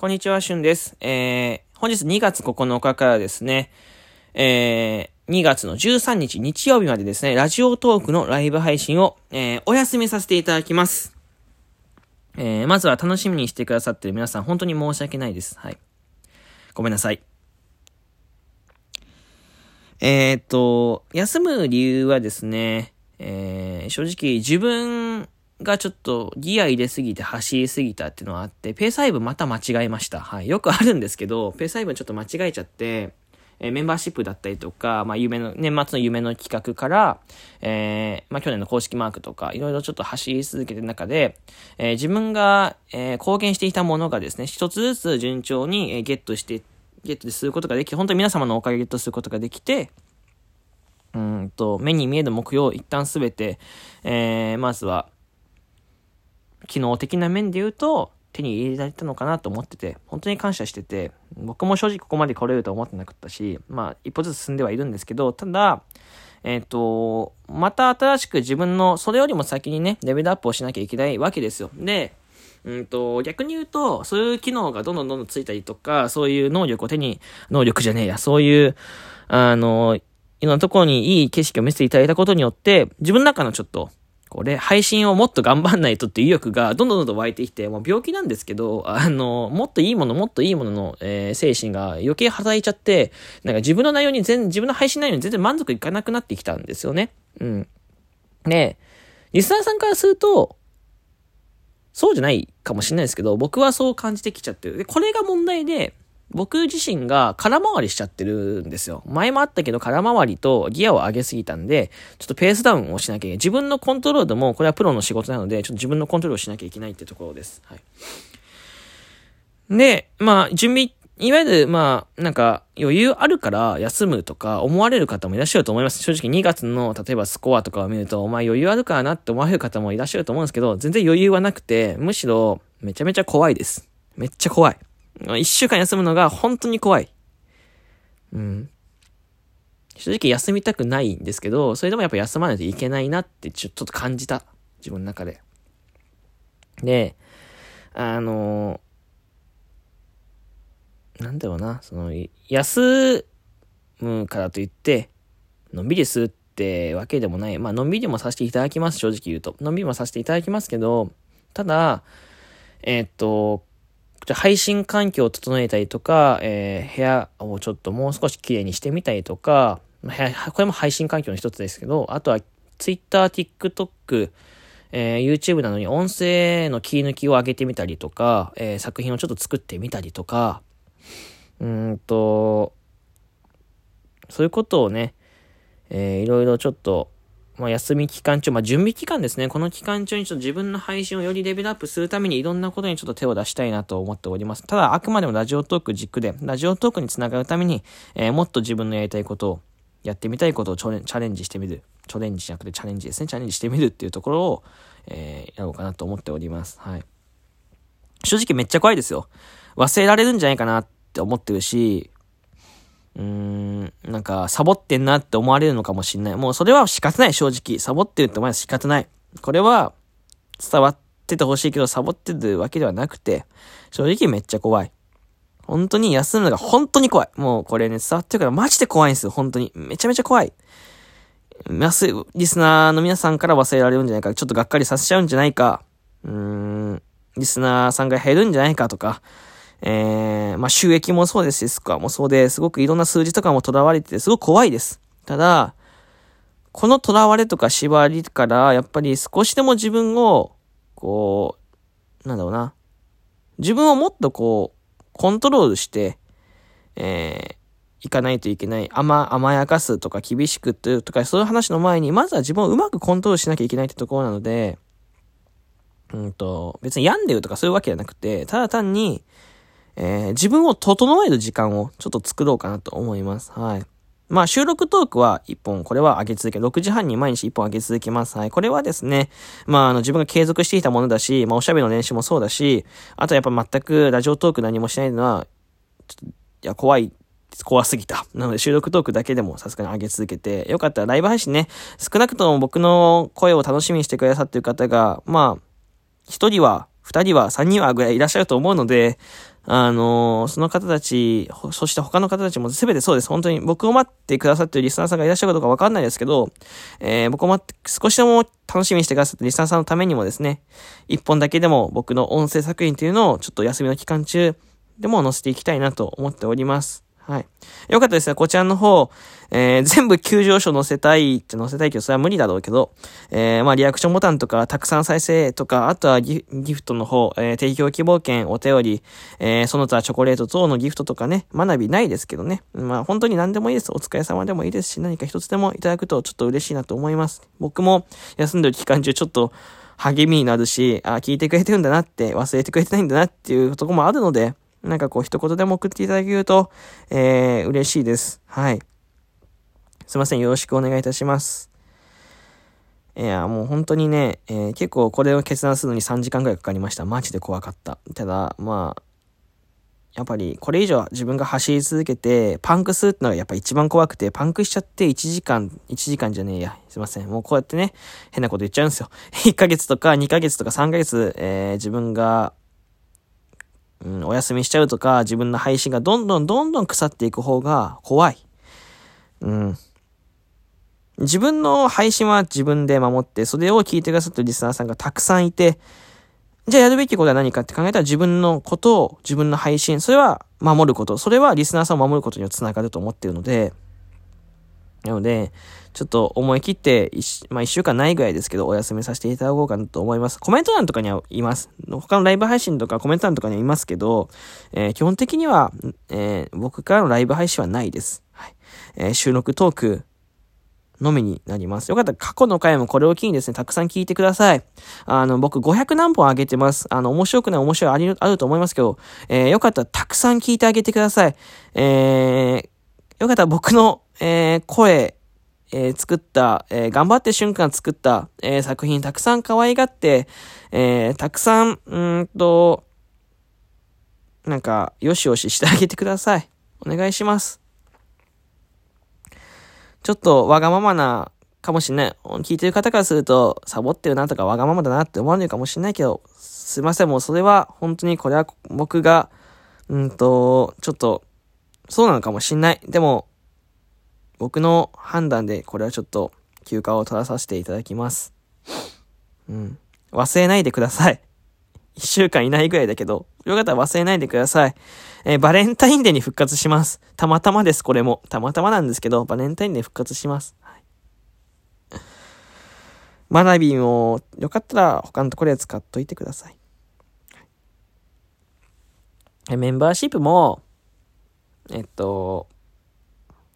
こんにちは、しゅんです。えー、本日2月9日からですね、えー、2月の13日日曜日までですね、ラジオトークのライブ配信を、えー、お休みさせていただきます。えー、まずは楽しみにしてくださってる皆さん、本当に申し訳ないです。はい。ごめんなさい。えー、っと、休む理由はですね、えー、正直自分がちょっとギア入れすぎて走りすぎたっていうのはあって、ペース配分また間違えました。はい。よくあるんですけど、ペース配分ちょっと間違えちゃって、えー、メンバーシップだったりとか、まあ、夢の、年末の夢の企画から、えー、まあ、去年の公式マークとか、いろいろちょっと走り続けてる中で、えー、自分が、えー、貢献していたものがですね、一つずつ順調に、えー、ゲットして、ゲットすることができ、本当に皆様のおかげでゲットすることができて、うんと、目に見える目標を一旦すべて、えー、まずは、機能的な面で言うと、手に入れられたのかなと思ってて、本当に感謝してて、僕も正直ここまで来れると思ってなかったし、まあ、一歩ずつ進んではいるんですけど、ただ、えっ、ー、と、また新しく自分の、それよりも先にね、レベルアップをしなきゃいけないわけですよ。で、うんと、逆に言うと、そういう機能がどんどんどんどんついたりとか、そういう能力を手に、能力じゃねえや、そういう、あの、いろんなところにいい景色を見せていただいたことによって、自分の中のちょっと、これ、配信をもっと頑張んないとって意欲がどんどんどんどん湧いてきて、もう病気なんですけど、あの、もっといいもの、もっといいものの、えー、精神が余計働いちゃって、なんか自分の内容に全、自分の配信内容に全然満足いかなくなってきたんですよね。うん。で、リスナーさんからすると、そうじゃないかもしれないですけど、僕はそう感じてきちゃってる。で、これが問題で、僕自身が空回りしちゃってるんですよ。前もあったけど空回りとギアを上げすぎたんで、ちょっとペースダウンをしなきゃいけない。自分のコントロールでも、これはプロの仕事なので、ちょっと自分のコントロールをしなきゃいけないってところです。はい。で、まあ、準備、いわゆる、まあ、なんか、余裕あるから休むとか思われる方もいらっしゃると思います。正直2月の、例えばスコアとかを見ると、お前余裕あるからなって思われる方もいらっしゃると思うんですけど、全然余裕はなくて、むしろ、めちゃめちゃ怖いです。めっちゃ怖い。一週間休むのが本当に怖い。うん。正直休みたくないんですけど、それでもやっぱ休まないといけないなってちょっと感じた。自分の中で。で、あのなんだろうな、その、休むからといって、のんびりするってわけでもない。まあ、のんびりもさせていただきます、正直言うと。のんびりもさせていただきますけど、ただ、えー、っと、配信環境を整えたりとか、えー、部屋をちょっともう少し綺麗にしてみたりとか、これも配信環境の一つですけど、あとは Twitter、TikTok、えー、YouTube なのに音声の切り抜きを上げてみたりとか、えー、作品をちょっと作ってみたりとか、うんと、そういうことをね、えー、いろいろちょっとまあ、休み期間中、まあ、準備期間ですね。この期間中にちょっと自分の配信をよりレベルアップするためにいろんなことにちょっと手を出したいなと思っております。ただ、あくまでもラジオトーク軸で、ラジオトークにつながるために、えー、もっと自分のやりたいことを、やってみたいことをチャレンジしてみる。チャレンジじゃなくてチャレンジですね。チャレンジしてみるっていうところを、えー、やろうかなと思っております。はい。正直めっちゃ怖いですよ。忘れられるんじゃないかなって思ってるし、うーん、なんか、サボってんなって思われるのかもしんない。もうそれは仕方ない、正直。サボってるって思われ仕方ない。これは、伝わっててほしいけど、サボってるわけではなくて、正直めっちゃ怖い。本当に休むのが本当に怖い。もうこれね、伝わってるからマジで怖いんですよ、本当に。めちゃめちゃ怖い。リスナーの皆さんから忘れられるんじゃないか、ちょっとがっかりさせちゃうんじゃないか、うーん、リスナーさんが減るんじゃないかとか、えー、まあ、収益もそうですし、スコアもそうで、すごくいろんな数字とかも囚われてて、すごく怖いです。ただ、この囚われとか縛りから、やっぱり少しでも自分を、こう、なんだろうな。自分をもっとこう、コントロールして、えー、いかないといけない。甘、甘やかすとか厳しくとか、そういう話の前に、まずは自分をうまくコントロールしなきゃいけないってところなので、うんと、別に病んでるとかそういうわけじゃなくて、ただ単に、えー、自分を整える時間をちょっと作ろうかなと思います。はい。まあ収録トークは1本、これは上げ続け、6時半に毎日1本上げ続けます。はい。これはですね、まああの自分が継続していたものだし、まあおしゃべりの練習もそうだし、あとやっぱ全くラジオトーク何もしないのは、ちょっと、いや、怖い怖すぎた。なので収録トークだけでもさすがに上げ続けて、よかったらライブ配信ね、少なくとも僕の声を楽しみにしてくださってる方が、まあ、一人は、二人は、三人はぐらいいらっしゃると思うので、あの、その方たち、そして他の方たちも全てそうです。本当に僕を待ってくださってるリスナーさんがいらっしゃるかどうかわかんないですけど、えー、僕を待って、少しでも楽しみにしてくださったリスナーさんのためにもですね、一本だけでも僕の音声作品というのをちょっと休みの期間中でも載せていきたいなと思っております。はい。よかったですね。こちらの方、えー、全部急上昇載せたいって載せたいけど、それは無理だろうけど、えー、まあ、リアクションボタンとか、たくさん再生とか、あとはギフトの方、えー、提供希望券、お便り、えー、その他チョコレート等のギフトとかね、学びないですけどね。まあ、本当に何でもいいです。お疲れ様でもいいですし、何か一つでもいただくとちょっと嬉しいなと思います。僕も休んでる期間中ちょっと励みになるし、あ、聞いてくれてるんだなって、忘れてくれてないんだなっていうとこもあるので、なんかこう一言でも送っていただけると、えー、嬉しいです。はい。すいません。よろしくお願いいたします。いや、もう本当にね、えー、結構これを決断するのに3時間くらいかかりました。マジで怖かった。ただ、まあ、やっぱりこれ以上自分が走り続けて、パンクするってのがやっぱ一番怖くて、パンクしちゃって1時間、1時間じゃねえや。すいません。もうこうやってね、変なこと言っちゃうんですよ。1ヶ月とか2ヶ月とか3ヶ月、えー、自分がうん、お休みしちゃうとか、自分の配信がどんどんどんどん腐っていく方が怖い。うん。自分の配信は自分で守って、それを聞いてくださってるリスナーさんがたくさんいて、じゃあやるべきことは何かって考えたら自分のことを、自分の配信、それは守ること、それはリスナーさんを守ることにはつながると思っているので、なので、ちょっと思い切って、まあ一週間ないぐらいですけど、お休みさせていただこうかなと思います。コメント欄とかにはいます。他のライブ配信とかコメント欄とかにはいますけど、えー、基本的には、えー、僕からのライブ配信はないです。はい。えー、収録トーク、のみになります。よかったら過去の回もこれを機にですね、たくさん聞いてください。あの、僕500何本あげてます。あの、面白くない面白いあり、あると思いますけど、えー、よかったらたくさん聞いてあげてください。えー、よかったら僕の、えー、声、えー、作った、えー、頑張って瞬間作った、えー、作品たくさん可愛がって、えたくさん、うんと、なんか、よしよししてあげてください。お願いします。ちょっとわがままなかもしれない。聞いてる方からすると、サボってるなとかわがままだなって思われるかもしれないけど、すいません。もうそれは本当にこれは僕が、うんと、ちょっと、そうなのかもしんない。でも、僕の判断でこれはちょっと休暇を取らさせていただきます。うん。忘れないでください。一週間いないぐらいだけど、よかったら忘れないでください。えー、バレンタインデーに復活します。たまたまです、これも。たまたまなんですけど、バレンタインデー復活します。はい、マナビンを、よかったら他のところで使っといてください。はい、メンバーシップも、えっと、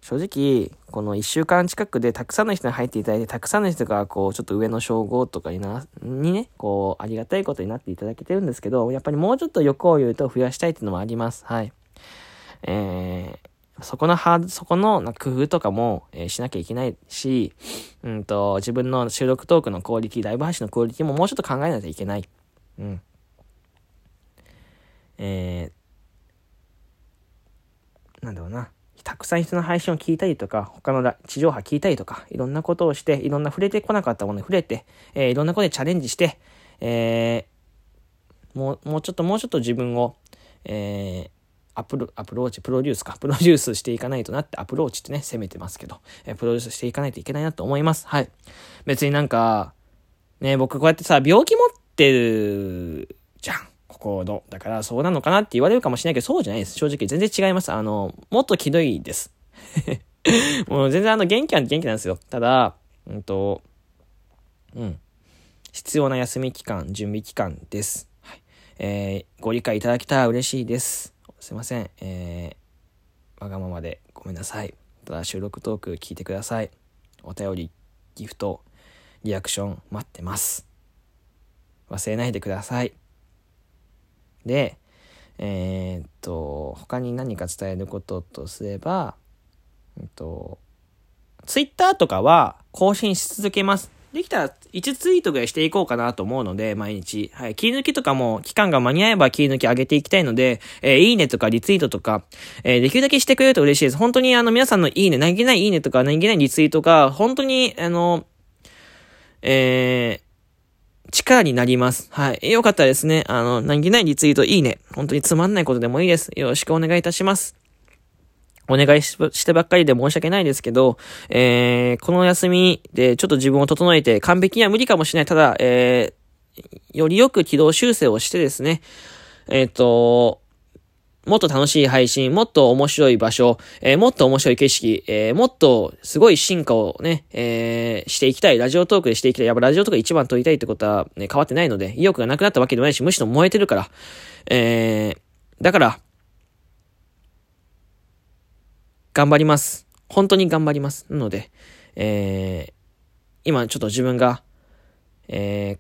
正直、この一週間近くでたくさんの人に入っていただいて、たくさんの人が、こう、ちょっと上の称号とかにな、にね、こう、ありがたいことになっていただけてるんですけど、やっぱりもうちょっと欲を言うと増やしたいっていうのもあります。はい。えー、そこのハード、そこの工夫とかも、えー、しなきゃいけないし、うんと、自分の収録トークのクオリティ、ライブ配信のクオリティももうちょっと考えないといけない。うん。えー、なんだろうな。たくさん人の配信を聞いたりとか、他の地上波聞いたりとか、いろんなことをして、いろんな触れてこなかったものに触れて、えー、いろんなことでチャレンジして、えー、もう、もうちょっともうちょっと自分を、えー、アプロ、アプローチ、プロデュースか、プロデュースしていかないとなって、アプローチってね、攻めてますけど、えー、プロデュースしていかないといけないなと思います。はい。別になんか、ね、僕こうやってさ、病気持ってるじゃん。コード。だからそうなのかなって言われるかもしれないけど、そうじゃないです。正直全然違います。あの、もっとひどいです。もう全然あの、元気は元気なんですよ。ただ、うんと、うん。必要な休み期間、準備期間です。はい。えー、ご理解いただけたら嬉しいです。すいません。えー、わがままでごめんなさい。ただ収録トーク聞いてください。お便り、ギフト、リアクション待ってます。忘れないでください。で、えー、っと、他に何か伝えることとすれば、えっと、ツイッターとかは更新し続けます。できたら1ツイートぐらいしていこうかなと思うので、毎日。はい。切り抜きとかも期間が間に合えば切り抜き上げていきたいので、えー、いいねとかリツイートとか、えー、できるだけしてくれると嬉しいです。本当にあの皆さんのいいね、何気ないいいねとか何気ないリツイートが、本当にあの、えー、力になります。はい。よかったらですね。あの、何気ないリツイート、いいね。本当につまんないことでもいいです。よろしくお願いいたします。お願いしてばっかりで申し訳ないですけど、えー、この休みでちょっと自分を整えて完璧には無理かもしれない。ただ、えー、よりよく軌道修正をしてですね、えっ、ー、と、もっと楽しい配信、もっと面白い場所、えー、もっと面白い景色、えー、もっとすごい進化をね、えー、していきたい。ラジオトークでしていきたい。やっぱラジオトーク一番撮りたいってことは、ね、変わってないので、意欲がなくなったわけでもないし、むしろ燃えてるから。え、だから、頑張ります。本当に頑張ります。なので、え、今ちょっと自分が、え、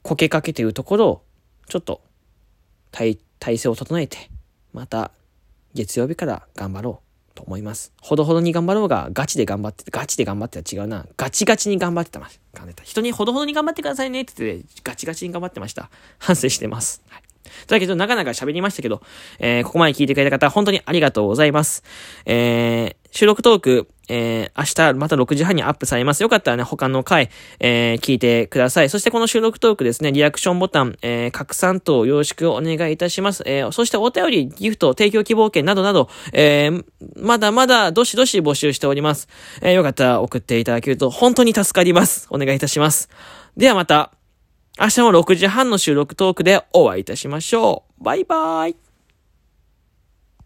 こけかけているところを、ちょっと、体、体勢を整えて、また月曜日から頑張ろうと思います。ほどほどに頑張ろうが、ガチで頑張って、ガチで頑張っては違うな。ガチガチに頑張ってたまし。人にほどほどに頑張ってくださいねって言って、ガチガチに頑張ってました。反省してます。はい。というわけど、なかなか喋りましたけど、えー、ここまで聞いてくれた方、本当にありがとうございます。えー、収録トーク、えー、明日また6時半にアップされます。よかったらね、他の回、えー、聞いてください。そしてこの収録トークですね、リアクションボタン、えー、拡散等よろしくお願いいたします。えー、そしてお便り、ギフト、提供希望券などなど、えー、まだまだどしどし募集しております。えー、よかったら送っていただけると本当に助かります。お願いいたします。ではまた、明日も6時半の収録トークでお会いいたしましょう。バイバーイ。